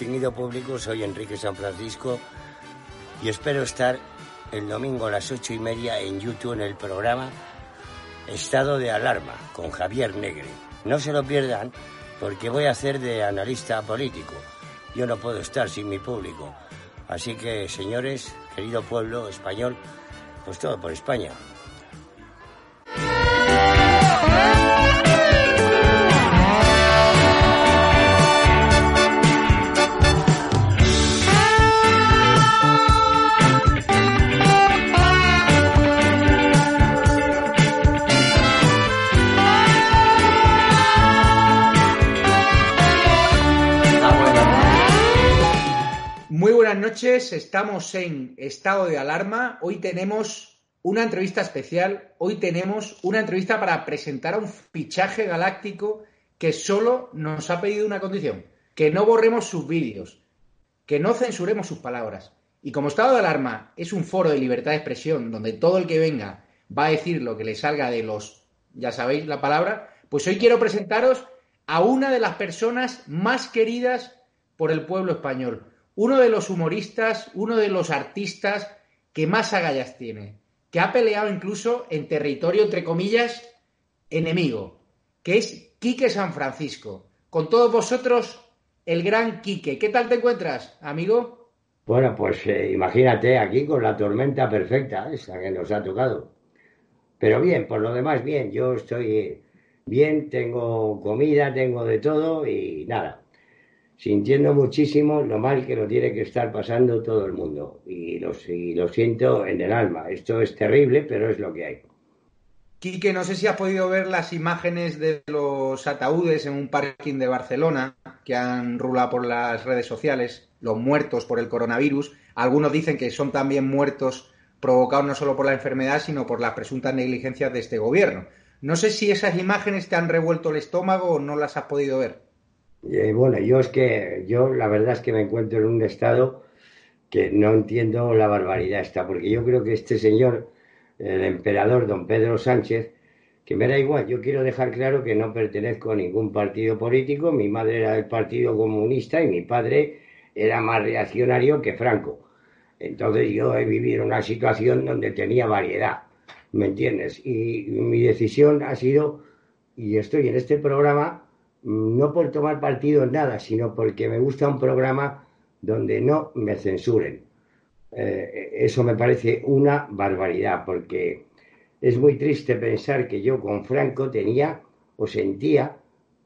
distinguido público. Soy Enrique San Francisco y espero estar el domingo a las ocho y media en YouTube en el programa Estado de Alarma con Javier Negre. No se lo pierdan porque voy a hacer de analista político. Yo no puedo estar sin mi público. Así que, señores, querido pueblo español, pues todo por España. Buenas noches. Estamos en estado de alarma. Hoy tenemos una entrevista especial. Hoy tenemos una entrevista para presentar a un fichaje galáctico que solo nos ha pedido una condición: que no borremos sus vídeos, que no censuremos sus palabras. Y como estado de alarma es un foro de libertad de expresión donde todo el que venga va a decir lo que le salga de los, ya sabéis la palabra, pues hoy quiero presentaros a una de las personas más queridas por el pueblo español uno de los humoristas, uno de los artistas que más agallas tiene, que ha peleado incluso en territorio, entre comillas, enemigo, que es Quique San Francisco. Con todos vosotros, el gran Quique. ¿Qué tal te encuentras, amigo? Bueno, pues eh, imagínate aquí con la tormenta perfecta, esa que nos ha tocado. Pero bien, por lo demás, bien. Yo estoy bien, tengo comida, tengo de todo y nada sintiendo muchísimo lo mal que lo tiene que estar pasando todo el mundo. Y lo, siento en el alma. Esto es terrible, pero es lo que hay. Quique, no sé si has podido ver las imágenes de los ataúdes en un parking de Barcelona que han rulado por las redes sociales, los muertos por el coronavirus. Algunos dicen que son también muertos provocados no solo por la enfermedad, sino por las presuntas negligencias de este gobierno. No sé si esas imágenes te han revuelto el estómago o no las has podido ver. Eh, bueno, yo es que, yo la verdad es que me encuentro en un estado que no entiendo la barbaridad esta, porque yo creo que este señor, el emperador don Pedro Sánchez, que me da igual, yo quiero dejar claro que no pertenezco a ningún partido político, mi madre era del Partido Comunista y mi padre era más reaccionario que Franco. Entonces yo he vivido una situación donde tenía variedad, ¿me entiendes? Y mi decisión ha sido, y estoy en este programa, no por tomar partido en nada, sino porque me gusta un programa donde no me censuren. Eh, eso me parece una barbaridad, porque es muy triste pensar que yo con Franco tenía o sentía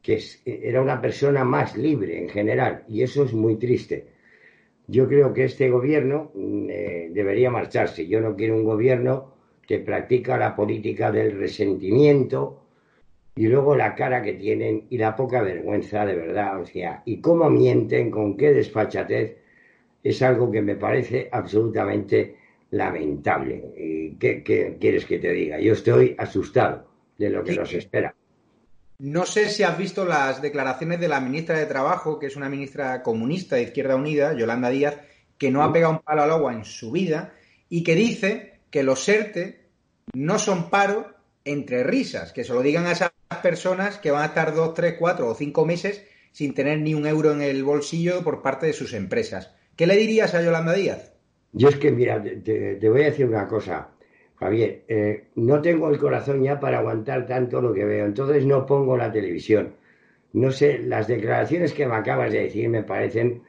que era una persona más libre en general, y eso es muy triste. Yo creo que este gobierno mm, eh, debería marcharse. Yo no quiero un gobierno que practica la política del resentimiento, y luego la cara que tienen y la poca vergüenza de verdad, o sea, y cómo mienten, con qué desfachatez, es algo que me parece absolutamente lamentable. ¿Y qué, quieres que te diga? Yo estoy asustado de lo que nos espera. No sé si has visto las declaraciones de la ministra de Trabajo, que es una ministra comunista de Izquierda Unida, Yolanda Díaz, que no ha pegado un palo al agua en su vida y que dice que los ERTE no son paro entre risas, que se lo digan a esas personas que van a estar dos, tres, cuatro o cinco meses sin tener ni un euro en el bolsillo por parte de sus empresas. ¿Qué le dirías a Yolanda Díaz? Yo es que, mira, te, voy a decir una cosa, Javier, eh, no tengo el corazón ya para aguantar tanto lo que veo, entonces no pongo la televisión. No sé, las declaraciones que me acabas de decir me parecen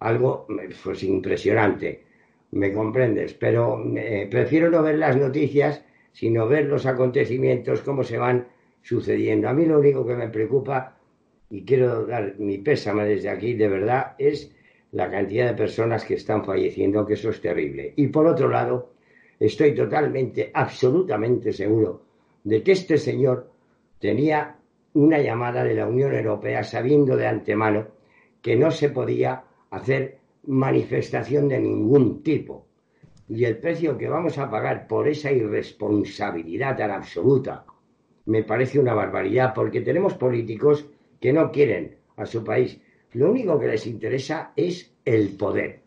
algo pues impresionante, me comprendes, pero eh, prefiero no ver las noticias, sino ver los acontecimientos, cómo se van sucediendo. A mí lo único que me preocupa, y quiero dar mi pésame desde aquí, de verdad, es la cantidad de personas que están falleciendo, que eso es terrible. Y por otro lado, estoy totalmente, absolutamente seguro de que este señor tenía una llamada de la Unión Europea sabiendo de antemano que no se podía hacer manifestación de ningún tipo. Y el precio que vamos a pagar por esa irresponsabilidad tan absoluta me parece una barbaridad, porque tenemos políticos que no quieren a su país. Lo único que les interesa es el poder.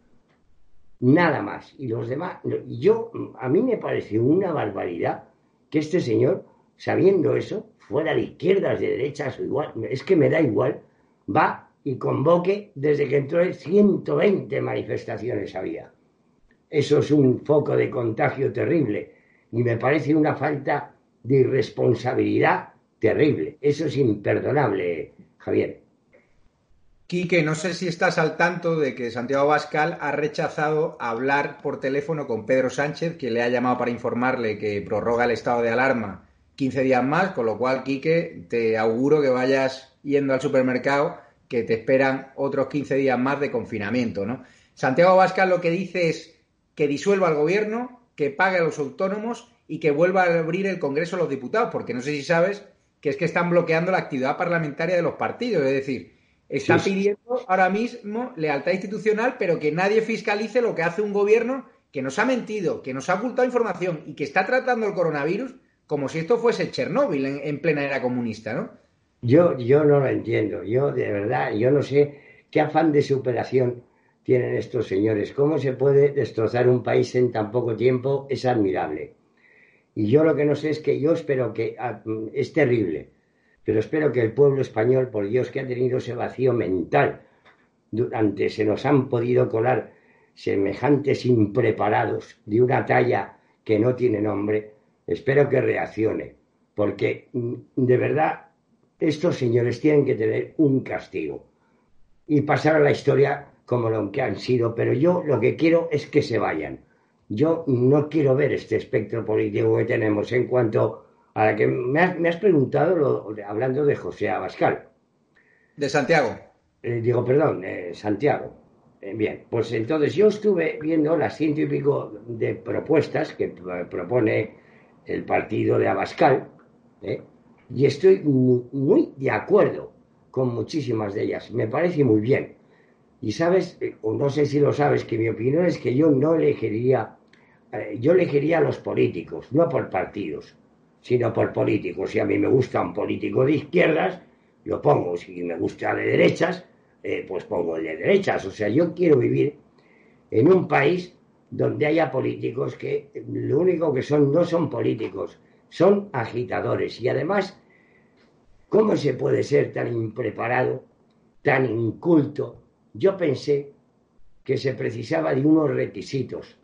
Nada más. Y los demás, yo, a mí me parece una barbaridad que este señor, sabiendo eso, fuera de izquierdas, de derechas o igual, es que me da igual, va y convoque, desde que entró, 120 manifestaciones había. Eso es un foco de contagio terrible y me parece una falta de irresponsabilidad terrible. Eso es imperdonable, Javier. Quique, no sé si estás al tanto de que Santiago Bascal ha rechazado hablar por teléfono con Pedro Sánchez, que le ha llamado para informarle que prorroga el estado de alarma 15 días más, con lo cual, Quique, te auguro que vayas yendo al supermercado, que te esperan otros 15 días más de confinamiento, ¿no? Santiago Bascal lo que dice es que disuelva el gobierno, que pague a los autónomos y que vuelva a abrir el Congreso a los diputados, porque no sé si sabes que es que están bloqueando la actividad parlamentaria de los partidos, es decir, está pidiendo ahora mismo lealtad institucional, pero que nadie fiscalice lo que hace un gobierno que nos ha mentido, que nos ha ocultado información y que está tratando el coronavirus como si esto fuese Chernóbil en, plena era comunista, ¿no? Yo, yo no lo entiendo. Yo, de verdad, yo no sé qué afán de superación tienen estos señores. ¿Cómo se puede destrozar un país en tan poco tiempo? Es admirable. Y yo lo que no sé es que yo espero que ah, es terrible, pero espero que el pueblo español, por Dios que ha tenido ese vacío mental, durante se nos han podido colar semejantes impreparados de una talla que no tiene nombre, Espero que reaccione, porque mm, de verdad estos señores tienen que tener un castigo y pasar a la historia como lo que han sido, pero yo lo que quiero es que se vayan. Yo no quiero ver este espectro político que tenemos en cuanto a la que me has, preguntado, hablando de José Abascal. De Santiago. Eh, digo, perdón, Santiago. Eh, bien, pues entonces yo estuve viendo las ciento y pico de propuestas que propone el partido de Abascal, ¿eh? y estoy muy, de acuerdo con muchísimas de ellas. Me parece muy bien. Y sabes, o no sé si lo sabes, que mi opinión es que yo no elegiría, yo elegiría a los políticos, no por partidos, sino por políticos. Si a mí me gusta un político de izquierdas, lo pongo. Si me gusta de derechas, pues pongo de derechas. O sea, yo quiero vivir en un país donde haya políticos que lo único que son no son políticos, son agitadores. Y además, ¿cómo se puede ser tan impreparado, tan inculto? Yo pensé que se precisaba de unos requisitos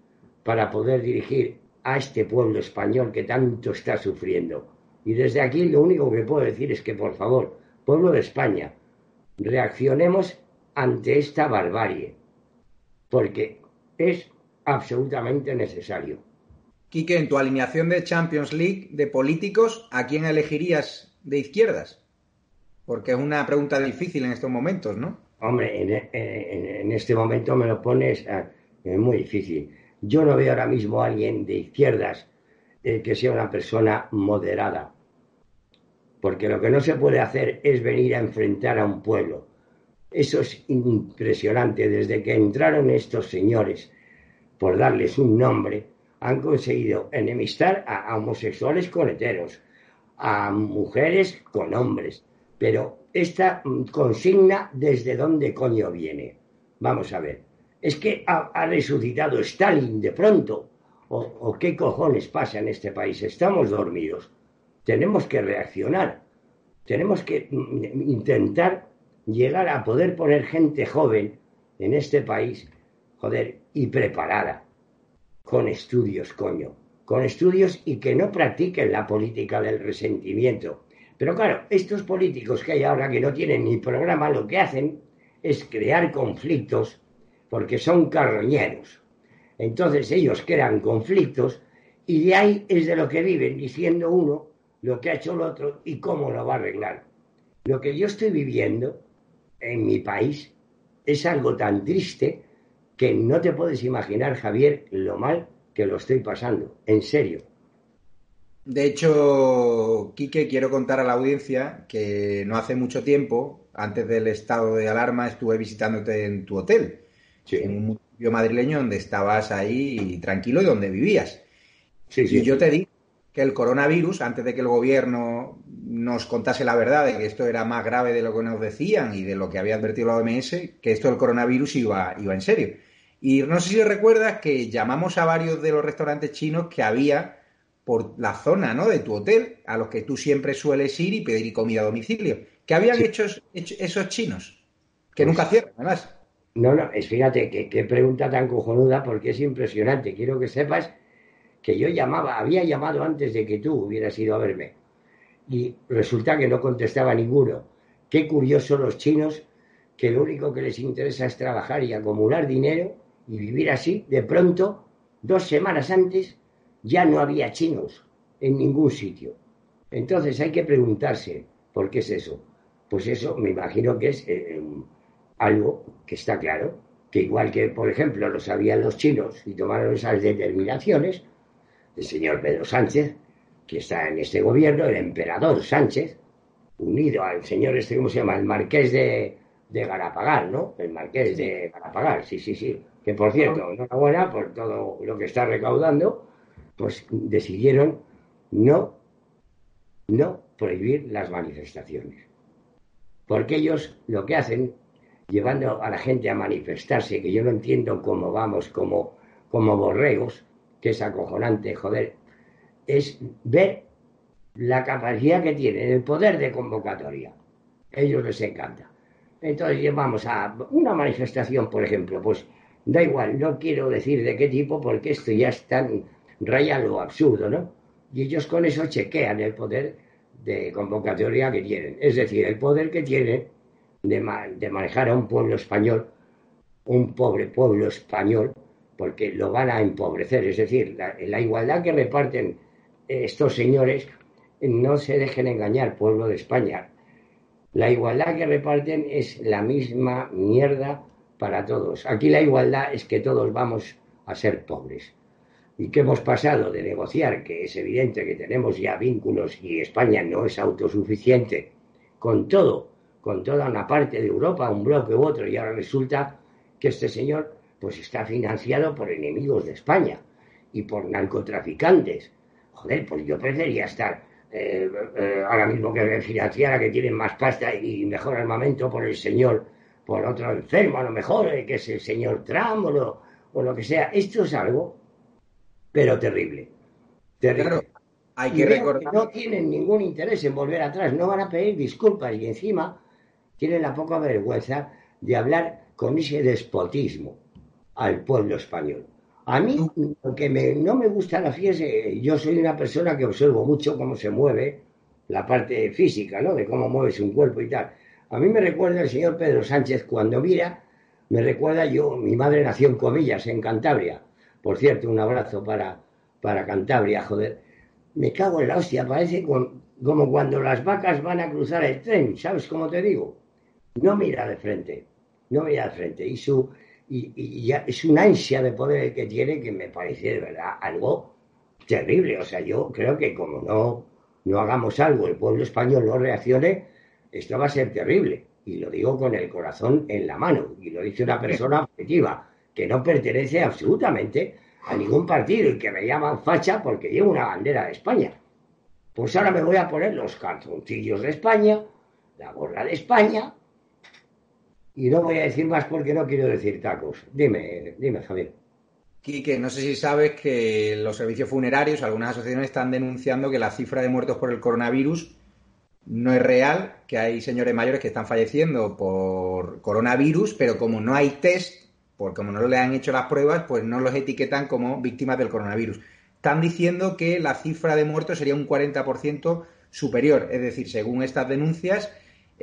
para poder dirigir a este pueblo español que tanto está sufriendo. Y desde aquí lo único que puedo decir es que, por favor, pueblo de España, reaccionemos ante esta barbarie, porque es absolutamente necesario. Quique, en tu alineación de Champions League de políticos, ¿a quién elegirías de izquierdas? Porque es una pregunta difícil en estos momentos, ¿no? Hombre, en, este momento me lo pones, ah, muy difícil. Yo no veo ahora mismo a alguien de izquierdas eh, que sea una persona moderada. Porque lo que no se puede hacer es venir a enfrentar a un pueblo. Eso es impresionante. Desde que entraron estos señores por darles un nombre, han conseguido enemistar a, homosexuales con heteros, a mujeres con hombres. Pero esta mm, consigna, ¿desde dónde coño viene? Vamos a ver. ¿Es que ha, resucitado Stalin de pronto? ¿O, ¿O qué cojones pasa en este país? Estamos dormidos. Tenemos que reaccionar. Tenemos que mm, intentar llegar a poder poner gente joven en este país joder, y preparada, con estudios, coño, con estudios y que no practiquen la política del resentimiento. Pero claro, estos políticos que hay ahora que no tienen ni programa, lo que hacen es crear conflictos porque son carroñeros. Entonces ellos crean conflictos y de ahí es de lo que viven, diciendo uno lo que ha hecho el otro y cómo lo va a arreglar. Lo que yo estoy viviendo en mi país es algo tan triste que no te puedes imaginar, Javier, lo mal que lo estoy pasando, en serio. De hecho, Quique, quiero contar a la audiencia que no hace mucho tiempo, antes del estado de alarma, estuve visitándote en tu hotel, en un municipio madrileño donde estabas ahí tranquilo y donde vivías. Sí, sí, y yo te di que el coronavirus, antes de que el gobierno nos contase la verdad de que esto era más grave de lo que nos decían y de lo que había advertido la OMS, que esto del coronavirus iba, iba en serio. Y no sé si recuerdas que llamamos a varios de los restaurantes chinos que había por la zona ¿no? de tu hotel, a los que tú siempre sueles ir y pedir comida a domicilio. ¿Qué habían hecho, esos chinos? Que nunca cierra, además. No, no, es fíjate qué pregunta tan cojonuda porque es impresionante. Quiero que sepas que yo llamaba, había llamado antes de que tú hubieras ido a verme y resulta que no contestaba ninguno. Qué curioso los chinos que lo único que les interesa es trabajar y acumular dinero y vivir así. De pronto, dos semanas antes, ya no había chinos en ningún sitio. Entonces hay que preguntarse, ¿por qué es eso? Pues eso me imagino que es eh, algo que está claro, que igual que, por ejemplo, lo sabían los chinos y tomaron esas determinaciones, el señor Pedro Sánchez, que está en este gobierno, el emperador Sánchez, unido al señor este, ¿cómo se llama? El marqués de, de Garapagal, ¿no? El marqués de Garapagal, sí, sí, sí. Que por cierto, enhorabuena por todo lo que está recaudando, pues decidieron no, no prohibir las manifestaciones. Porque ellos lo que hacen, llevando a la gente a manifestarse, que yo no entiendo cómo vamos como, como borregos, que es acojonante, joder, es ver la capacidad que tienen, el poder de convocatoria. ellos les encanta. Entonces llevamos a una manifestación, por ejemplo, pues da igual, no quiero decir de qué tipo porque esto ya está raya lo absurdo, ¿no? Y ellos con eso chequean el poder de convocatoria que tienen. Es decir, el poder que tienen de, de manejar a un pueblo español, un pobre pueblo español, porque lo van a empobrecer. Es decir, la igualdad que reparten estos señores no se dejen engañar, pueblo de España. La igualdad que reparten es la misma mierda para todos. Aquí la igualdad es que todos vamos a ser pobres. Y que hemos pasado de negociar, que es evidente que tenemos ya vínculos y España no es autosuficiente, con todo, con toda una parte de Europa, un bloque u otro, y ahora resulta que este señor pues está financiado por enemigos de España y por narcotraficantes joder, pues yo preferiría estar eh, eh, ahora mismo que financiara que tienen más pasta y mejor armamento por el señor, por otro enfermo a lo mejor, eh, que es el señor Trump o lo, que sea. Esto es algo, pero terrible. Terrible. hay que recordar. no tienen ningún interés en volver atrás, no van a pedir disculpas y encima tienen la poca vergüenza de hablar con ese despotismo al pueblo español. A mí, lo que no me gusta la fiesta, yo soy una persona que observo mucho cómo se mueve la parte física, ¿no? De cómo mueve su cuerpo y tal. A mí me recuerda el señor Pedro Sánchez cuando mira, me recuerda yo, mi madre nació en Comillas, en Cantabria. Por cierto, un abrazo para, para Cantabria, joder. Me cago en la hostia, parece como cuando las vacas van a cruzar el tren, ¿sabes cómo te digo? No mira de frente, no mira de frente. Y su, y, ya es una ansia de poder que tiene que me parece de verdad algo terrible. O sea, yo creo que como no, no hagamos algo, el pueblo español no reaccione, esto va a ser terrible. Y lo digo con el corazón en la mano. Y lo dice una persona objetiva, que no pertenece absolutamente a ningún partido y que me llaman facha porque llevo una bandera de España. Pues ahora me voy a poner los calzoncillos de España, la gorra de España, y no voy a decir más porque no quiero decir tacos. Dime, dime, Javier. Quique, no sé si sabes que los servicios funerarios, algunas asociaciones están denunciando que la cifra de muertos por el coronavirus no es real, que hay señores mayores que están falleciendo por coronavirus, pero como no hay test, porque como no le han hecho las pruebas, pues no los etiquetan como víctimas del coronavirus. Están diciendo que la cifra de muertos sería un 40% superior, es decir, según estas denuncias,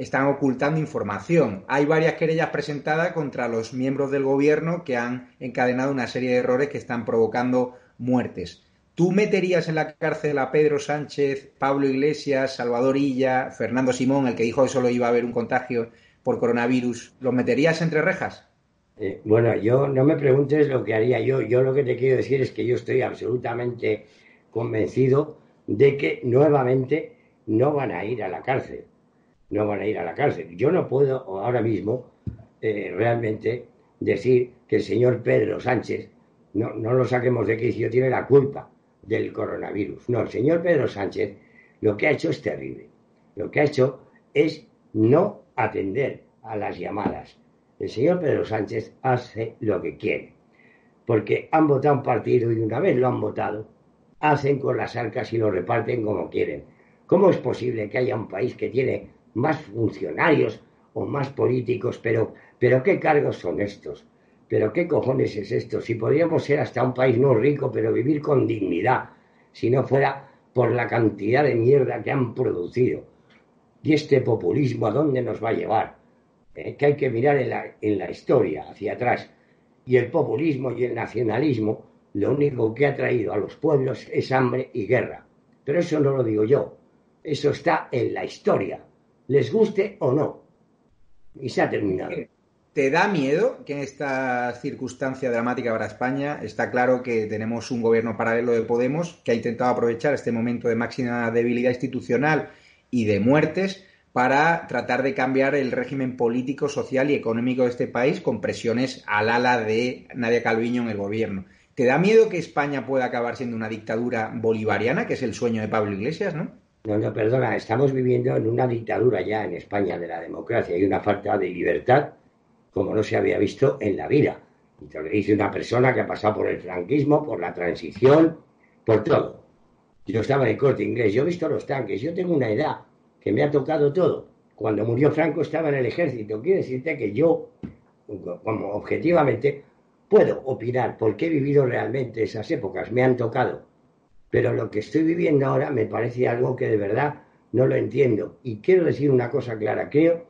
están ocultando información. Hay varias querellas presentadas contra los miembros del gobierno que han encadenado una serie de errores que están provocando muertes. ¿Tú meterías en la cárcel a Pedro Sánchez, Pablo Iglesias, Salvador Illa, Fernando Simón, el que dijo que solo iba a haber un contagio por coronavirus? ¿Los meterías entre rejas? Eh, bueno, yo no me preguntes lo que haría yo. Yo lo que te quiero decir es que yo estoy absolutamente convencido de que nuevamente no van a ir a la cárcel no van a ir a la cárcel. Yo no puedo ahora mismo eh, realmente decir que el señor Pedro Sánchez, no, no lo saquemos de quicio, tiene la culpa del coronavirus. No, el señor Pedro Sánchez lo que ha hecho es terrible. Lo que ha hecho es no atender a las llamadas. El señor Pedro Sánchez hace lo que quiere. Porque han votado un partido y una vez lo han votado, hacen con las arcas y lo reparten como quieren. ¿Cómo es posible que haya un país que tiene más funcionarios o más políticos, pero, pero ¿qué cargos son estos? ¿Pero qué cojones es esto? Si podríamos ser hasta un país no rico, pero vivir con dignidad, si no fuera por la cantidad de mierda que han producido. Y este populismo, ¿a dónde nos va a llevar? Eh, que hay que mirar en la, en la historia, hacia atrás. Y el populismo y el nacionalismo, lo único que ha traído a los pueblos es hambre y guerra. Pero eso no lo digo yo, eso está en la historia, les guste o no. Y se ha terminado. ¿Te da miedo que en esta circunstancia dramática para España está claro que tenemos un gobierno paralelo de Podemos que ha intentado aprovechar este momento de máxima debilidad institucional y de muertes para tratar de cambiar el régimen político, social y económico de este país con presiones al ala de Nadia Calviño en el gobierno? ¿Te da miedo que España pueda acabar siendo una dictadura bolivariana, que es el sueño de Pablo Iglesias, no? No, no, perdona, estamos viviendo en una dictadura ya en España de la democracia y una falta de libertad como no se había visto en la vida. Y te lo dice una persona que ha pasado por el franquismo, por la transición, por todo. Yo estaba en el corte inglés, yo he visto los tanques, yo tengo una edad que me ha tocado todo. Cuando murió Franco estaba en el ejército. Quiere decirte que yo, como objetivamente, puedo opinar porque he vivido realmente esas épocas, me han tocado. Pero lo que estoy viviendo ahora me parece algo que de verdad no lo entiendo. Y quiero decir una cosa clara, creo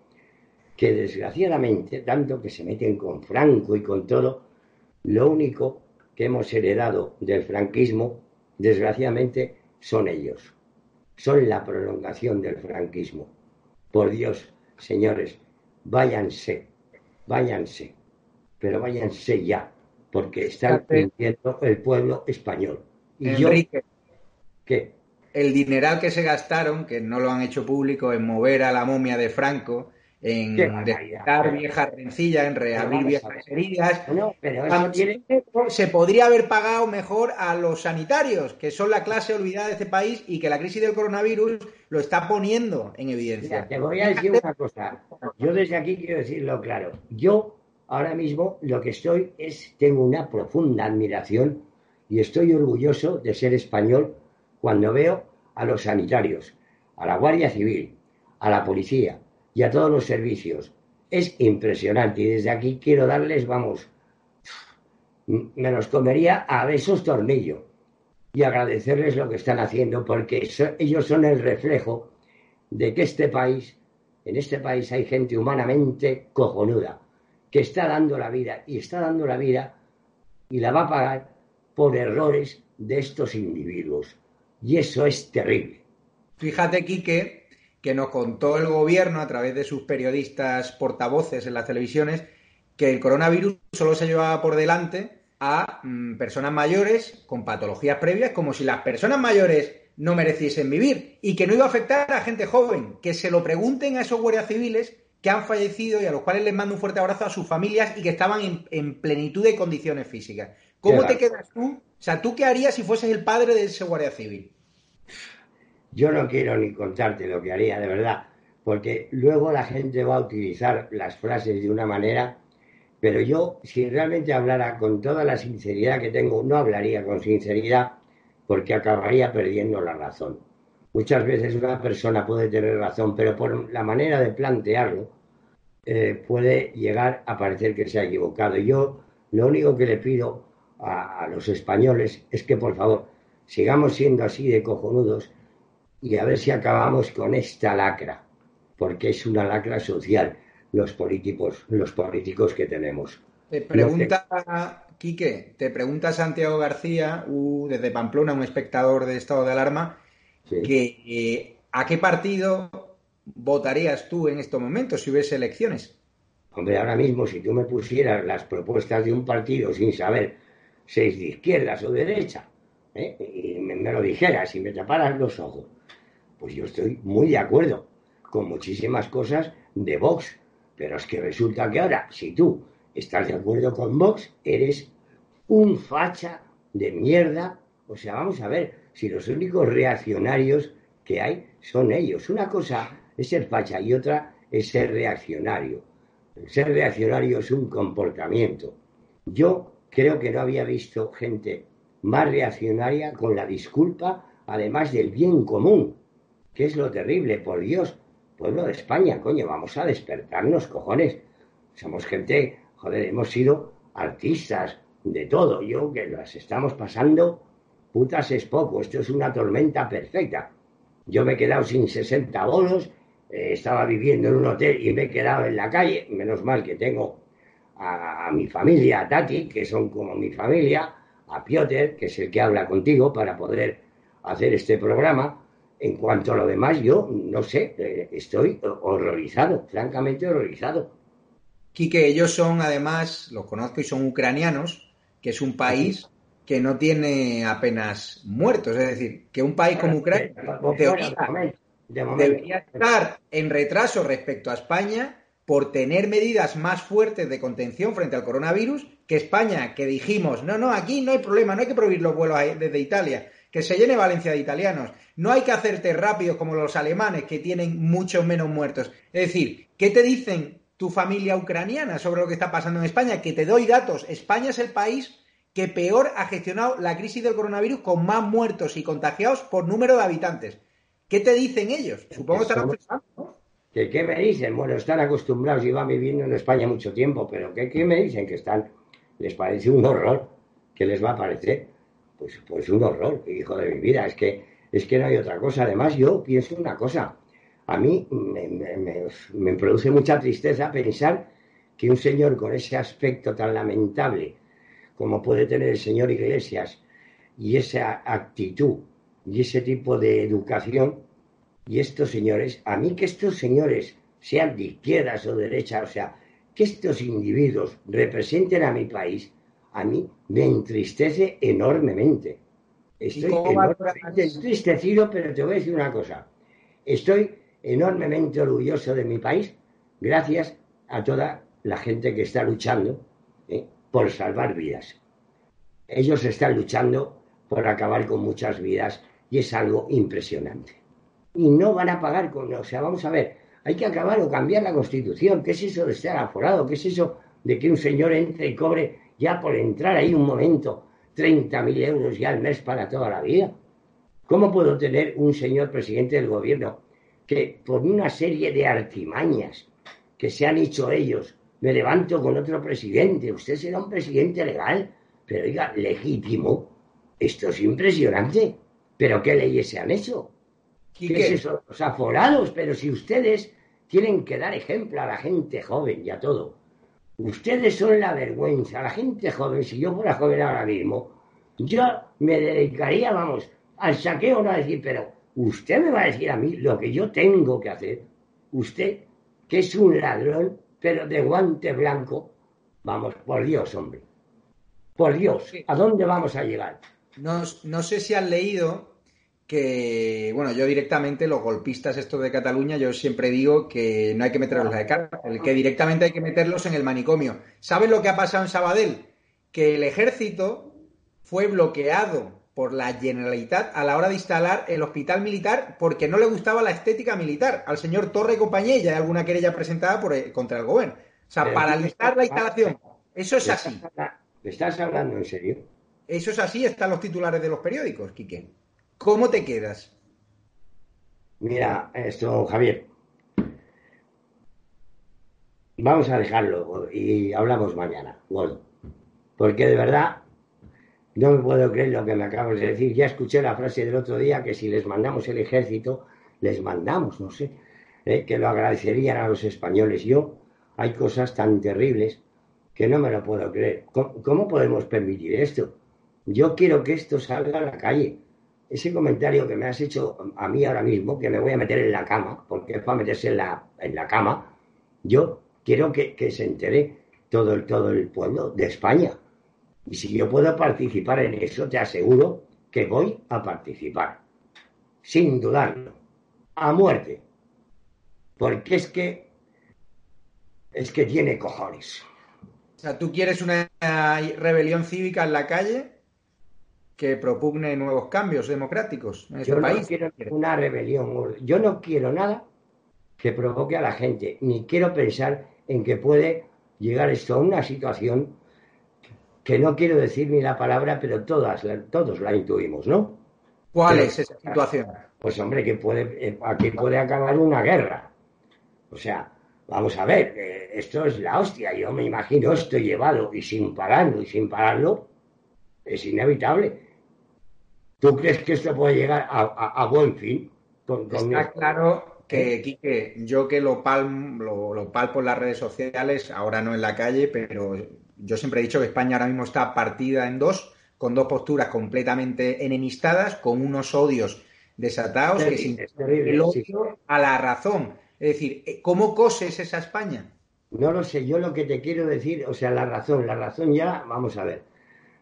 que desgraciadamente, tanto que se meten con Franco y con todo, lo único que hemos heredado del franquismo, desgraciadamente, son ellos. Son la prolongación del franquismo. Por Dios, señores, váyanse, váyanse, pero váyanse ya, porque están perdiendo el pueblo español. Y Enrique, ¿qué? El dineral que se gastaron, que no lo han hecho público, en mover a la momia de Franco, en viejas rencillas, en reabrir viejas heridas. Se podría haber pagado mejor a los sanitarios, que son la clase olvidada de este país y que la crisis del coronavirus lo está poniendo en evidencia. te voy a decir una cosa. Yo desde aquí quiero decirlo claro. Yo ahora mismo lo que estoy es, tengo una profunda admiración y estoy orgulloso de ser español cuando veo a los sanitarios, a la Guardia Civil, a la policía, y a todos los servicios. Es impresionante y desde aquí quiero darles, vamos, me los comería a besos tornillo y agradecerles lo que están haciendo porque ellos son el reflejo de que este país, en este país hay gente humanamente cojonuda que está dando la vida y está dando la vida y la va a pagar por errores de estos individuos. Y eso es terrible. Fíjate, Quique, que nos contó el gobierno a través de sus periodistas portavoces en las televisiones que el coronavirus solo se llevaba por delante a mm, personas mayores con patologías previas, como si las personas mayores no mereciesen vivir y que no iba a afectar a gente joven. Que se lo pregunten a esos guardias civiles que han fallecido y a los cuales les mando un fuerte abrazo a sus familias y que estaban en, plenitud de condiciones físicas. ¿Cómo te quedas tú? O sea, ¿tú qué harías si fueses el padre de ese guardia civil? Yo no quiero ni contarte lo que haría de verdad, porque luego la gente va a utilizar las frases de una manera, pero yo, si realmente hablara con toda la sinceridad que tengo, no hablaría con sinceridad porque acabaría perdiendo la razón. Muchas veces una persona puede tener razón, pero por la manera de plantearlo eh, puede llegar a parecer que se ha equivocado. Yo lo único que le pido a los españoles es que por favor sigamos siendo así de cojonudos y a ver si acabamos con esta lacra, porque es una lacra social los políticos, los políticos que tenemos. Te pregunta, Quique, te pregunta Santiago García, desde Pamplona, un espectador de estado de alarma, que eh, ¿a qué partido votarías tú en estos momentos si hubiese elecciones? Hombre, ahora mismo si tú me pusieras las propuestas de un partido sin saber si es de izquierdas o de derecha, ¿eh? y me, lo dijeras y me taparas los ojos, pues yo estoy muy de acuerdo con muchísimas cosas de Vox. Pero es que resulta que ahora, si tú estás de acuerdo con Vox, eres un facha de mierda. O sea, vamos a ver, si los únicos reaccionarios que hay son ellos. Una cosa es ser facha y otra es ser reaccionario. ser reaccionario es un comportamiento. Yo creo que no había visto gente más reaccionaria con la disculpa, además del bien común que es lo terrible, por Dios. pueblo de España, coño, vamos a despertarnos, cojones. Somos gente, joder, hemos sido artistas, de todo. Yo que las estamos pasando, putas es poco, esto es una tormenta perfecta. Yo me he quedado sin 60 bolos, eh, estaba viviendo en un hotel y me he quedado en la calle, menos mal que tengo a, mi familia, a Tati, que son como mi familia, a Piotr, que es el que habla contigo para poder hacer este programa. En cuanto a lo demás, yo no sé, eh, estoy horrorizado, francamente horrorizado. Quique, ellos son además, los conozco y son ucranianos, que es un país que no tiene apenas muertos. Es decir, que un país como Ucrania debería estar en retraso respecto a España por tener medidas más fuertes de contención frente al coronavirus que España, que dijimos, no, no, aquí no hay problema, no hay que prohibir los vuelos desde Italia, que se llene Valencia de italianos, no hay que hacerte rápido como los alemanes, que tienen muchos menos muertos. Es decir, ¿qué te dicen tu familia ucraniana sobre lo que está pasando en España? Que te doy datos, España es el país que peor ha gestionado la crisis del coronavirus con más muertos y contagiados por número de habitantes. ¿Qué te dicen ellos? Supongo que están pensando, ¿Qué, me dicen? Bueno, están acostumbrados y van viviendo en España mucho tiempo, pero ¿qué, me dicen? Que están, les parece un horror. ¿Qué les va a parecer? Pues, pues un horror, hijo de mi vida. Es que, es que no hay otra cosa. Además, yo pienso una cosa. A mí me produce mucha tristeza pensar que un señor con ese aspecto tan lamentable como puede tener el señor Iglesias y esa actitud y ese tipo de educación y estos señores, a mí que estos señores sean de izquierdas o derechas, o sea, que estos individuos representen a mi país, a mí me entristece enormemente. Estoy enormemente entristecido, pero te voy a decir una cosa. Estoy enormemente orgulloso de mi país gracias a toda la gente que está luchando ¿eh? por salvar vidas. Ellos están luchando por acabar con muchas vidas y es algo impresionante. Y no van a pagar con, o sea, vamos a ver, hay que acabar o cambiar la constitución. ¿Qué es eso de estar aforado? ¿Qué es eso de que un señor entre y cobre ya por entrar ahí un momento 30.000 euros ya al mes para toda la vida? ¿Cómo puedo tener un señor presidente del gobierno que por una serie de artimañas que se han hecho ellos, me levanto con otro presidente, usted será un presidente legal, pero diga, legítimo. Esto es impresionante. ¿Pero qué leyes se han hecho? ¿Qué, es eso? Los aforados. Pero si ustedes tienen que dar ejemplo a la gente joven y a todo. Ustedes son la vergüenza. La gente joven, si yo fuera joven ahora mismo, yo me dedicaría, vamos, al saqueo, no a decir, pero usted me va a decir a mí lo que yo tengo que hacer. Usted, que es un ladrón, pero de guante blanco. Vamos, por Dios, hombre. Por Dios, ¿a dónde vamos a llegar? No, sé si han leído que, bueno, yo directamente, los golpistas estos de Cataluña, yo siempre digo que no hay que meterlos de cárcel, que directamente hay que meterlos en el manicomio. ¿Saben lo que ha pasado en Sabadell? Que el ejército fue bloqueado por la Generalitat a la hora de instalar el hospital militar porque no le gustaba la estética militar al señor Torre y compañía y hay alguna querella presentada por, eh, contra el gobierno. O sea, paralizar la instalación. Eso es así. ¿Me estás hablando en serio? Eso es así, están los titulares de los periódicos, Quique. ¿Cómo te quedas? Mira, esto, Javier. Vamos a dejarlo y hablamos mañana, Porque de verdad no me puedo creer lo que me acabas de decir. Ya escuché la frase del otro día que si les mandamos el ejército, les mandamos, no sé, eh, que lo agradecerían a los españoles. Yo, hay cosas tan terribles que no me lo puedo creer. ¿Cómo, podemos permitir esto? Yo quiero que esto salga a la calle. Ese comentario que me has hecho a mí ahora mismo, que me voy a meter en la cama, porque es para meterse en la, en la cama, yo quiero que, se entere todo el, todo el pueblo de España. Y si yo puedo participar en eso, te aseguro que voy a participar. Sin dudarlo. A muerte. Porque es que es que tiene cojones. O sea, tú quieres una rebelión cívica en la calle que propugne nuevos cambios democráticos en este Yo país. No quiero una rebelión. Yo no quiero nada que provoque a la gente, ni quiero pensar en que puede llegar esto a una situación que no quiero decir ni la palabra, pero todas, todos la intuimos, ¿no? ¿Cuál es esa situación? Pues hombre, que puede, eh, aquí puede acabar una guerra. O sea, vamos a ver, eh, esto es la hostia. Yo me imagino esto llevado y sin pararlo y sin pararlo, es inevitable. ¿Tú crees que esto puede llegar a, buen fin? Está claro que, Quique, yo que lo, lo, lo palpo en las redes sociales, ahora no en la calle, pero yo siempre he dicho que España ahora mismo está partida en dos, con dos posturas completamente enemistadas, con unos odios desatados que sin el odio a la razón. Es decir, eh, ¿cómo coses esa España? No lo sé, yo lo que te quiero decir, o sea, la razón, la razón ya, vamos a ver.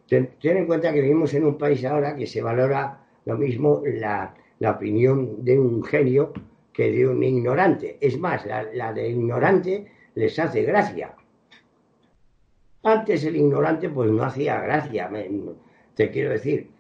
Ten, en cuenta que vivimos en un país ahora que se valora lo mismo la, opinión de un genio que de un ignorante. Es más, la, la de ignorante les hace gracia. Antes el ignorante pues no hacía gracia, te quiero decir,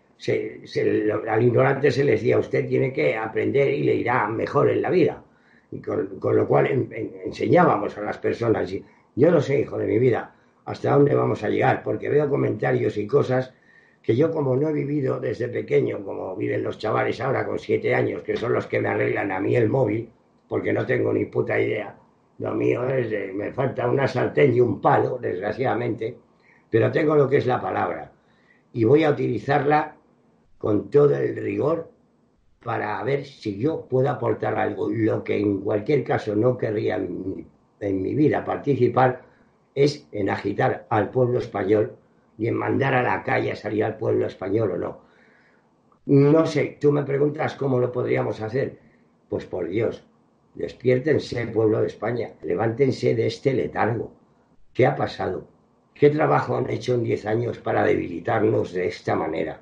al ignorante se le decía, usted tiene que aprender y le irá mejor en la vida. Y con, lo cual enseñábamos a las personas, yo no sé, hijo de mi vida, hasta dónde vamos a llegar, porque veo comentarios y cosas que yo como no he vivido desde pequeño, como viven los chavales ahora con siete años, que son los que me arreglan a mí el móvil, porque no tengo ni puta idea, lo mío es, me falta una sartén y un palo, desgraciadamente, pero tengo lo que es la palabra y voy a utilizarla con todo el rigor para ver si yo puedo aportar algo. Lo que en cualquier caso no querría en, mi vida participar es en agitar al pueblo español y en mandar a la calle a salir al pueblo español o no. No sé, tú me preguntas cómo lo podríamos hacer. Pues por Dios, Despiértense, pueblo de España, levántense de este letargo. ¿Qué ha pasado? ¿Qué trabajo han hecho en diez años para debilitarnos de esta manera?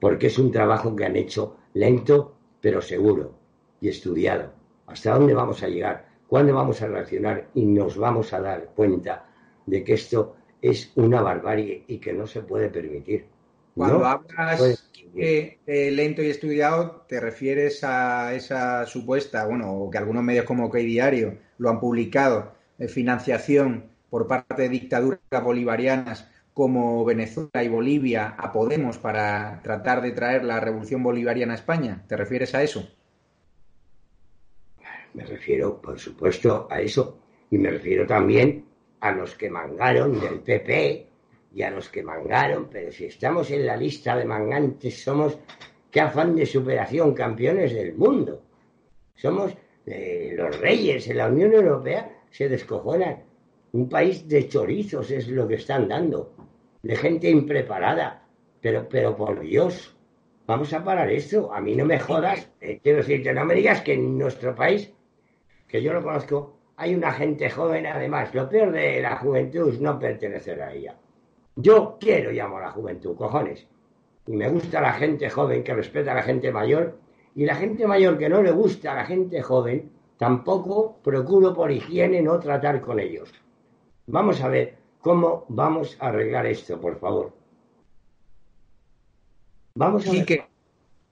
Porque es un trabajo que han hecho lento, pero seguro y estudiado. ¿Hasta dónde vamos a llegar? ¿Cuándo vamos a reaccionar y nos vamos a dar cuenta de que esto es una barbarie y que no se puede permitir? Cuando hablas de lento y estudiado, te refieres a esa supuesta, bueno, o que algunos medios como OK Diario lo han publicado, de financiación por parte de dictaduras bolivarianas como Venezuela y Bolivia a Podemos para tratar de traer la revolución bolivariana a España. ¿Te refieres a eso? Me refiero, por supuesto, a eso. Y me refiero también a los que mangaron del PP y a los que mangaron, pero si estamos en la lista de mangantes, somos, qué afán de superación, campeones del mundo. Somos eh, los reyes en la Unión Europea, se descojonan. Un país de chorizos es lo que están dando, de gente impreparada. Pero, pero por Dios, vamos a parar esto. A mí no me jodas. Eh, quiero decirte, no me digas que en nuestro país, que yo lo conozco, hay una gente joven, además. Lo peor de la juventud es no pertenecer a ella. Yo quiero y amo a la juventud, cojones. Y me gusta la gente joven que respeta a la gente mayor. Y la gente mayor que no le gusta a la gente joven, tampoco procuro por higiene no tratar con ellos. Vamos a ver cómo vamos a arreglar esto, por favor. Vamos a ver. que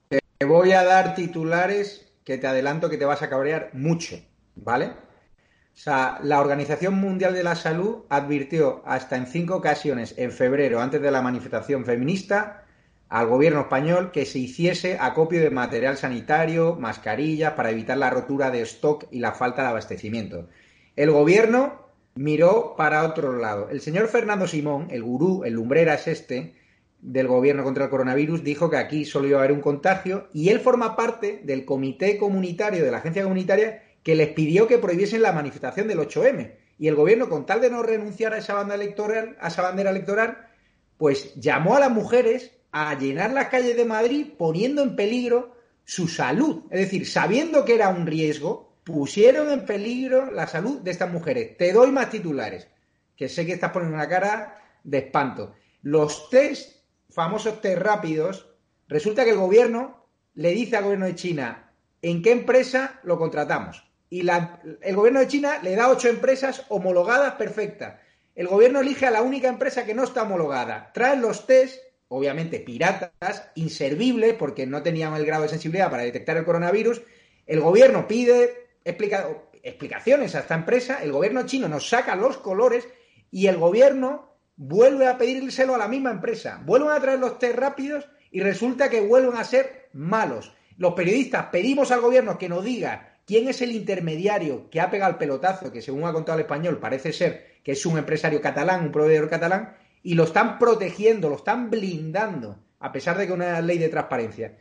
te voy a dar titulares que te adelanto que te vas a cabrear mucho, ¿vale? O sea, la Organización Mundial de la Salud advirtió hasta en cinco ocasiones en febrero, antes de la manifestación feminista, al gobierno español que se hiciese acopio de material sanitario, mascarillas, para evitar la rotura de stock y la falta de abastecimiento. El gobierno miró para otro lado. El señor Fernando Simón, el gurú, el lumbreras este, del gobierno contra el coronavirus, dijo que aquí solo iba a haber un contagio y él forma parte del comité comunitario, de la agencia comunitaria, que les pidió que prohibiesen la manifestación del 8M. Y el gobierno, con tal de no renunciar a esa banda electoral, a esa bandera electoral, pues llamó a las mujeres a llenar las calles de Madrid poniendo en peligro su salud. Es decir, sabiendo que era un riesgo, pusieron en peligro la salud de estas mujeres. Te doy más titulares, que sé que estás poniendo una cara de espanto. Los test, famosos test rápidos, resulta que el gobierno le dice al gobierno de China en qué empresa lo contratamos y el gobierno de China le da ocho empresas homologadas perfectas. El gobierno elige a la única empresa que no está homologada. Traen los test, obviamente piratas, inservibles, porque no tenían el grado de sensibilidad para detectar el coronavirus. El gobierno pide explicaciones a esta empresa, el gobierno chino nos saca los colores y el gobierno vuelve a pedírselo a la misma empresa. Vuelven a traer los test rápidos y resulta que vuelven a ser malos. Los periodistas pedimos al gobierno que nos diga quién es el intermediario que ha pegado el pelotazo, que según ha contado el español parece ser que es un empresario catalán, un proveedor catalán, y lo están protegiendo, lo están blindando, a pesar de que una ley de transparencia.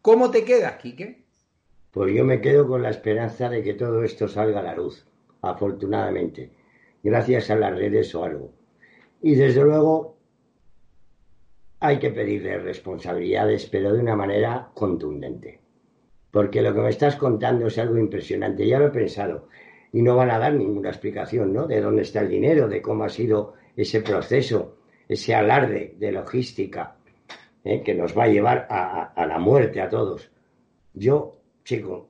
¿Cómo te quedas, Quique? Pues yo me quedo con la esperanza de que todo esto salga a la luz, afortunadamente, gracias a las redes o algo. Y desde luego hay que pedirle responsabilidades, pero de una manera contundente. Porque lo que me estás contando es algo impresionante. Ya lo he pensado. Y no van a dar ninguna explicación, ¿no? De dónde está el dinero, de cómo ha sido ese proceso, ese alarde de logística ¿eh? que nos va a llevar a, la muerte a todos. Yo, chico,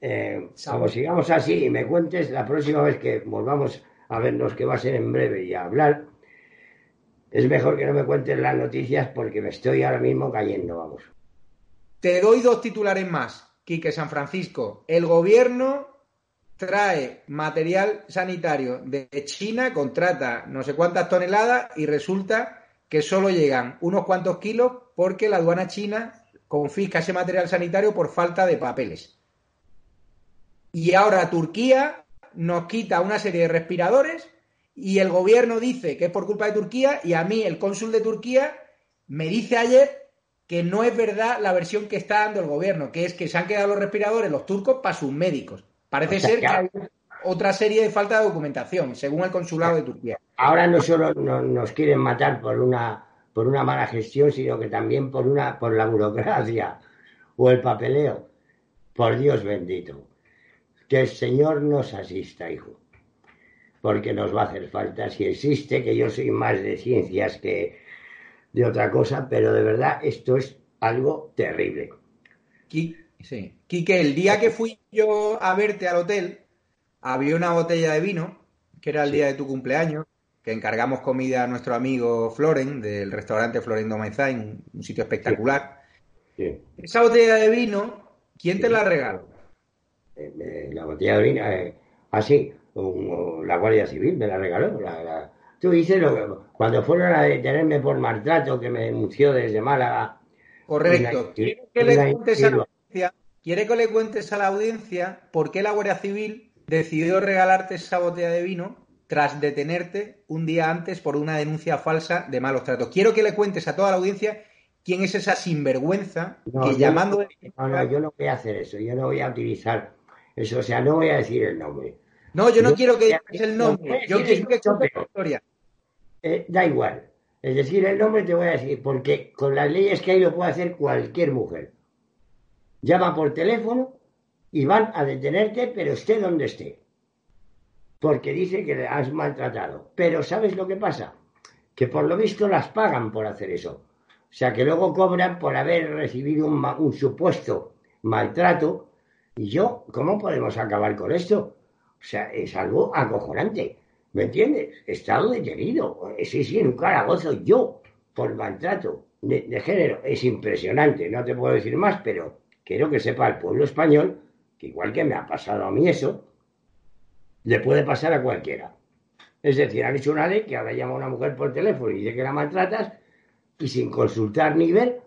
eh, como sigamos así y me cuentes la próxima vez que volvamos a vernos, que va a ser en breve, y a hablar, es mejor que no me cuentes las noticias porque me estoy ahora mismo cayendo, vamos. Te doy dos titulares más, Quique San Francisco. El gobierno trae material sanitario de China, contrata no sé cuántas toneladas y resulta que solo llegan unos cuantos kilos porque la aduana china confisca ese material sanitario por falta de papeles. Y ahora Turquía nos quita una serie de respiradores y el gobierno dice que es por culpa de Turquía y a mí el cónsul de Turquía me dice ayer que no es verdad la versión que está dando el gobierno, que es que se han quedado los respiradores los turcos para sus médicos. Parece ser que hay otra serie de falta de documentación, según el consulado de Turquía. Ahora no solo nos quieren matar por una por una mala gestión, sino que también por una por la burocracia o el papeleo. Por Dios bendito. Que el Señor nos asista, hijo porque nos va a hacer falta si existe, que yo soy más de ciencias que de otra cosa, pero de verdad esto es algo terrible. Sí. Quique, el día que fui yo a verte al hotel, había una botella de vino, que era el día de tu cumpleaños, que encargamos comida a nuestro amigo Floren, del restaurante Florendo Maizain, un sitio espectacular. Esa botella de vino, ¿quién te la regaló? Eh, la botella de vino, eh, así, ah, la Guardia Civil me la regaló. Tú dices lo cuando fueron a detenerme por maltrato que me denunció desde Málaga. Correcto. ¿Quiere que, le cuentes a la audiencia, ¿Quiere que le cuentes a la audiencia por qué la Guardia Civil decidió regalarte esa botella de vino tras detenerte un día antes por una denuncia falsa de malos tratos? Quiero que le cuentes a toda la audiencia quién es esa sinvergüenza que llamando... no, yo no voy a hacer eso, yo no voy a utilizar eso, o sea, no voy a decir el nombre. No, yo no quiero que digas el nombre, yo quiero que la historia. Eh, da igual. Es decir, el nombre te voy a decir, porque con las leyes que hay lo puede hacer cualquier mujer. Llama por teléfono y van a detenerte, pero esté donde esté. Porque dice que le has maltratado. Pero ¿sabes lo que pasa? Que por lo visto las pagan por hacer eso. O sea, que luego cobran por haber recibido un, un supuesto maltrato. Y yo, ¿cómo podemos acabar con esto? O sea, es algo acojonante. ¿Me entiendes? Estado detenido. Sí, sí, en un calabozo yo por maltrato de, género. Es impresionante. No te puedo decir más, pero quiero que sepa el pueblo español que igual que me ha pasado a mí eso, le puede pasar a cualquiera. Es decir, han hecho una ley que ahora llama a una mujer por teléfono y dice que la maltratas y sin consultar ni ver,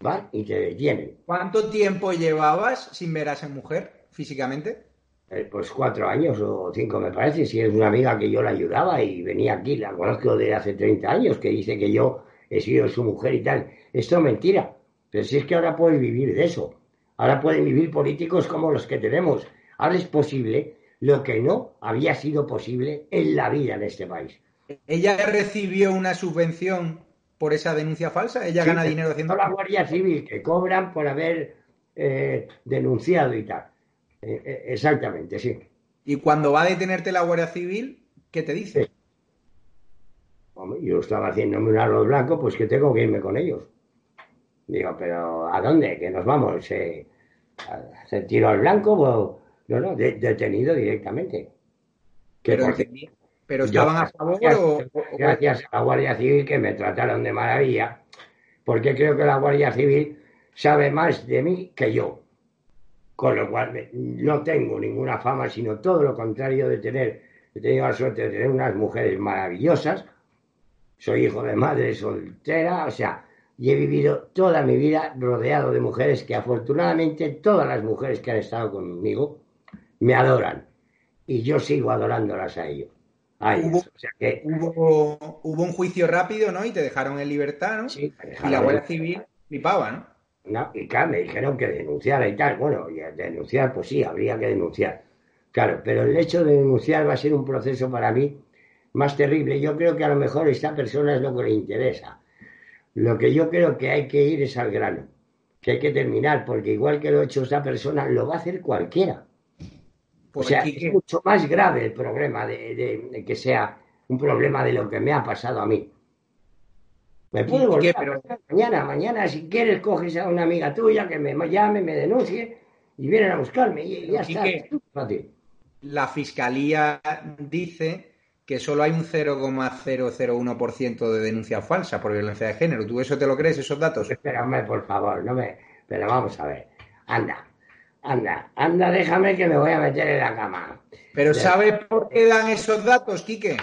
van y te detienen. ¿Cuánto tiempo llevabas sin ver a esa mujer físicamente? Eh, pues cuatro años o cinco me parece, si es una amiga que yo la ayudaba y venía aquí, la conozco de hace 30 años, que dice que yo he sido su mujer y tal. Esto es mentira, pero si es que ahora pueden vivir de eso, ahora pueden vivir políticos como los que tenemos, ahora es posible lo que no había sido posible en la vida en este país. ¿Ella recibió una subvención por esa denuncia falsa? ¿Ella gana dinero haciendo...? la Guardia Civil que cobran por haber eh, denunciado y tal. Eh, eh, exactamente, sí. Y cuando va a detenerte la Guardia Civil, ¿qué te dice? yo estaba haciéndome un arroz blanco, pues que tengo que irme con ellos. Digo, pero ¿a dónde? Que nos vamos. Eh, ¿A hacer tiro al blanco? no, no, detenido directamente. pero, pero estaban a favor gracias, o, gracias a la Guardia Civil que me trataron de maravilla, porque creo que la Guardia Civil sabe más de mí que yo con lo cual no tengo ninguna fama, sino todo lo contrario de tener, he tenido la suerte de tener unas mujeres maravillosas, soy hijo de madre soltera, o sea, y he vivido toda mi vida rodeado de mujeres que afortunadamente todas las mujeres que han estado conmigo me adoran y yo sigo adorándolas a ellos. hubo, o sea que... hubo, hubo, un juicio rápido, ¿no? Y te dejaron en libertad, ¿no? Sí, y la Guardia Civil flipaba, ¿no? No, y claro, me dijeron que denunciara y tal. Bueno, y denunciar, pues sí, habría que denunciar. Claro, pero el hecho de denunciar va a ser un proceso para mí más terrible. Yo creo que a lo mejor a esta persona es lo que le interesa. Lo que yo creo que hay que ir es al grano, que hay que terminar, porque igual que lo ha hecho esta persona, lo va a hacer cualquiera. o sea, es mucho más grave el problema de, que sea un problema de lo que me ha pasado a mí. Me puedo volver pero... mañana, mañana, si quieres, coges a una amiga tuya que me llame, me denuncie y vienen a buscarme y, ya está. La fiscalía dice que solo hay un 0,001% de denuncia falsa por violencia de género. ¿Tú eso te lo crees, esos datos? Espérame, por favor, no me... Pero vamos a ver. Anda, anda, anda, déjame que me voy a meter en la cama. Pero ¿sabes por qué dan esos datos, Quique?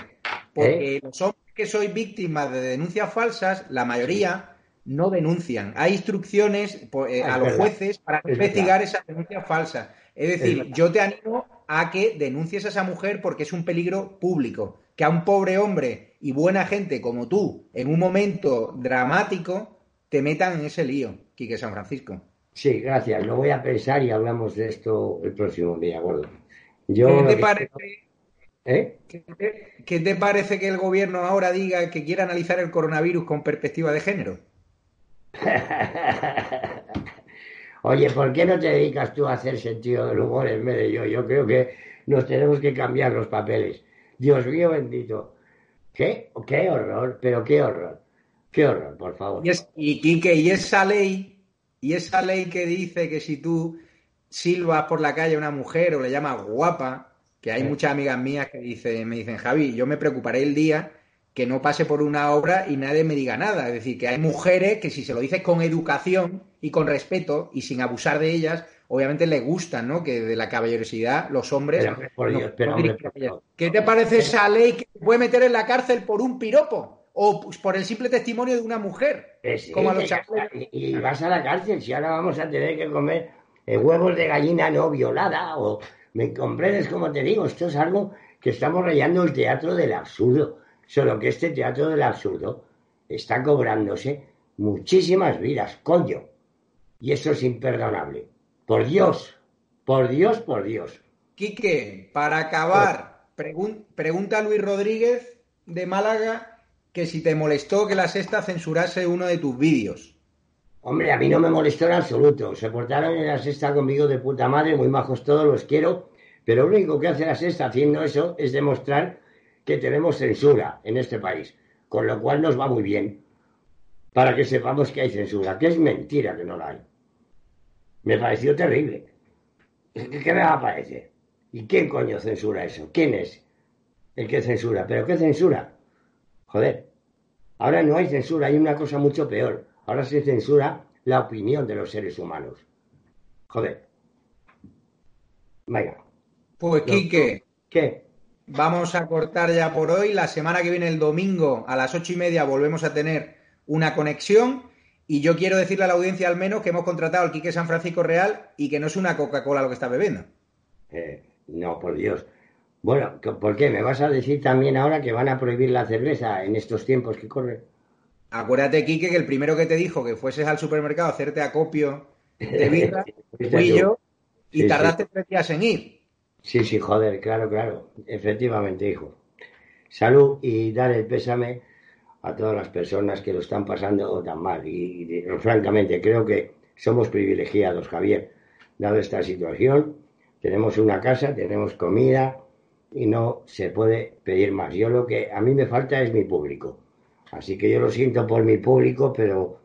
Porque ¿Eh? los hombres que sois víctimas de denuncias falsas, la mayoría no denuncian. Hay instrucciones eh, a los jueces para investigar esas denuncias falsas. Es decir, yo te animo a que denuncies a esa mujer porque es un peligro público. Que a un pobre hombre y buena gente como tú, en un momento dramático, te metan en ese lío, Quique San Francisco. Sí, gracias. Lo voy a pensar y hablamos de esto el próximo día, gordo. ¿Qué te parece? ¿Eh? ¿Qué te parece que el gobierno ahora diga que quiere analizar el coronavirus con perspectiva de género? Oye, ¿por qué no te dedicas tú a hacer sentido del humor en vez de yo? Yo creo que nos tenemos que cambiar los papeles. Dios mío bendito. ¿Qué? ¿Qué horror? Pero qué horror. Qué horror, por favor. Y, es, y y esa ley, y esa ley que dice que si tú silbas por la calle a una mujer o le llamas guapa, que hay muchas amigas mías que dicen, me dicen, Javi, yo me preocuparé el día que no pase por una obra y nadie me diga nada. Es decir, que hay mujeres que si se lo dices con educación y con respeto y sin abusar de ellas, obviamente le gustan, ¿no? Que de la caballerosidad los hombres... ¿Qué te parece esa ley que puede meter en la cárcel por un piropo? O por el simple testimonio de una mujer. como los y, vas a la cárcel si ahora vamos a tener que comer eh, huevos de gallina no violada o... ¿Me comprendes como te digo? Esto es algo que estamos rayando el teatro del absurdo Solo que este teatro del absurdo está cobrándose muchísimas vidas, coño. Y eso es imperdonable. Por Dios, por Dios, por Dios. Quique, para acabar, pregunta a Luis Rodríguez de Málaga que si te molestó que la sexta censurase uno de tus vídeos. Hombre, a mí no me molestó en absoluto. Se portaron en la sexta conmigo de puta madre, muy majos todos, los quiero. Pero lo único que hace la sexta haciendo eso es demostrar que tenemos censura en este país, con lo cual nos va muy bien para que sepamos que hay censura, que es mentira que no la hay. Me pareció terrible. ¿Qué me va a parecer? ¿Y quién coño censura eso? ¿Quién es el que censura? ¿Pero qué censura? Joder, ahora no hay censura, hay una cosa mucho peor. Ahora se censura la opinión de los seres humanos. Joder. Venga. Pues, Quique. ¿Qué? vamos a cortar ya por hoy. La semana que viene, el domingo, a las ocho y media, volvemos a tener una conexión. Y yo quiero decirle a la audiencia al menos que hemos contratado al Quique San Francisco Real y que no es una Coca-Cola lo que está bebiendo. Eh, no, por Dios. Bueno, ¿por qué? ¿Me vas a decir también ahora que van a prohibir la cerveza en estos tiempos que corren? Acuérdate, Quique, que el primero que te dijo que fueses al supermercado a hacerte acopio de birra fui yo y tardaste tres días en ir. Sí, sí, joder, claro, claro. Efectivamente, hijo. Salud y dar el pésame a todas las personas que lo están pasando tan mal. Y, francamente, creo que somos privilegiados, Javier, dado esta situación. Tenemos una casa, tenemos comida y no se puede pedir más. Yo lo que a mí me falta es mi público. Así que yo lo siento por mi público, pero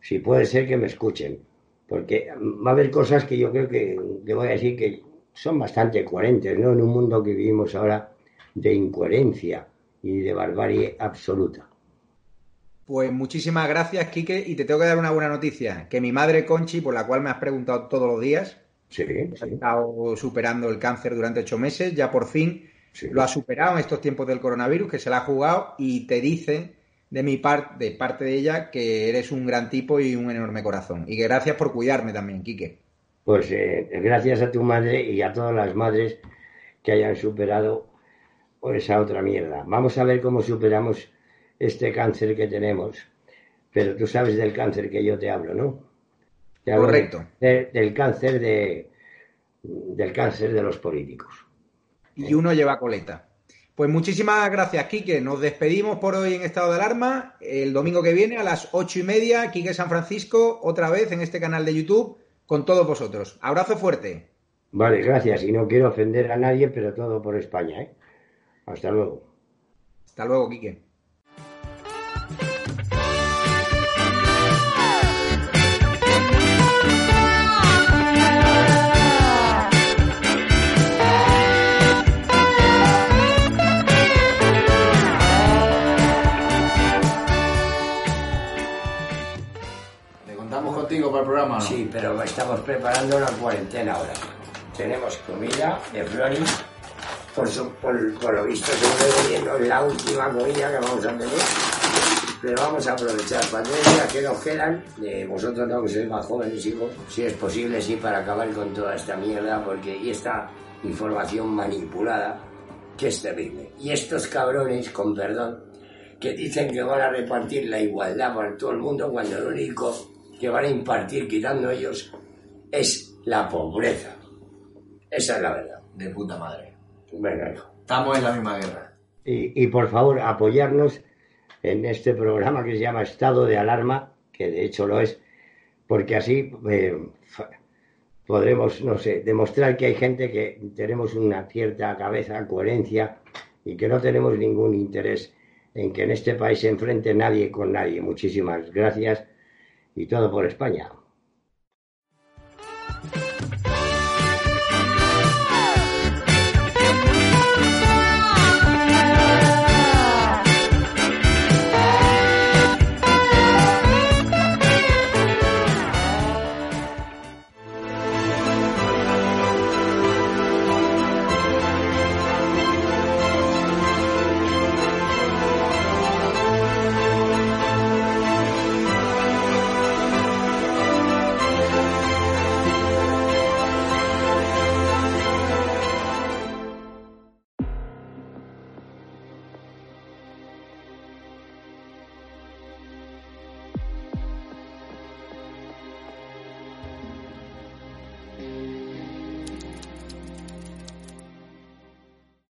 si puede ser que me escuchen. Porque va a haber cosas que yo creo que, que voy a decir que son bastante coherentes, ¿no? En un mundo que vivimos ahora de incoherencia y de barbarie absoluta. Pues muchísimas gracias, Quique, y te tengo que dar una buena noticia, que mi madre Conchi, por la cual me has preguntado todos los días, sí, ha estado superando el cáncer durante ocho meses, ya por fin lo ha superado en estos tiempos del coronavirus, que se la ha jugado y te dice de mi parte, de parte de ella, que eres un gran tipo y un enorme corazón. Y que gracias por cuidarme también, Quique. Pues eh, gracias a tu madre y a todas las madres que hayan superado esa otra mierda. Vamos a ver cómo superamos este cáncer que tenemos. Pero tú sabes del cáncer que yo te hablo, ¿no? Correcto. del cáncer de del cáncer de los políticos. Y uno lleva coleta. Pues muchísimas gracias, Quique. Nos despedimos por hoy en estado de alarma. El domingo que viene a las ocho y media, Quique San Francisco, otra vez en este canal de YouTube, con todos vosotros. Abrazo fuerte. Vale, gracias. Y no quiero ofender a nadie, pero todo por España. ¿eh? Hasta luego. Hasta luego, Quique. El programa? Sí, pero estamos preparando una cuarentena ahora. Tenemos comida de Floris, por, por, lo visto seguro la última comida que vamos a tener. Pero vamos a aprovechar pandemia que nos quedan. De vosotros no, que sois más jóvenes, hijos. Si es posible, sí, para acabar con toda esta mierda, porque y esta información manipulada, que es terrible. Y estos cabrones, con perdón, que dicen que van a repartir la igualdad por todo el mundo cuando lo único que van a impartir quitando ellos es la pobreza. Esa es la verdad. De puta madre. Venga, hijo. Estamos en la misma guerra. Y, por favor, apoyarnos en este programa que se llama Estado de Alarma, que de hecho lo es, porque así eh, podremos, no sé, demostrar que hay gente que tenemos una cierta cabeza, coherencia y que no tenemos ningún interés en que en este país se enfrente nadie con nadie. Muchísimas gracias y todo por España.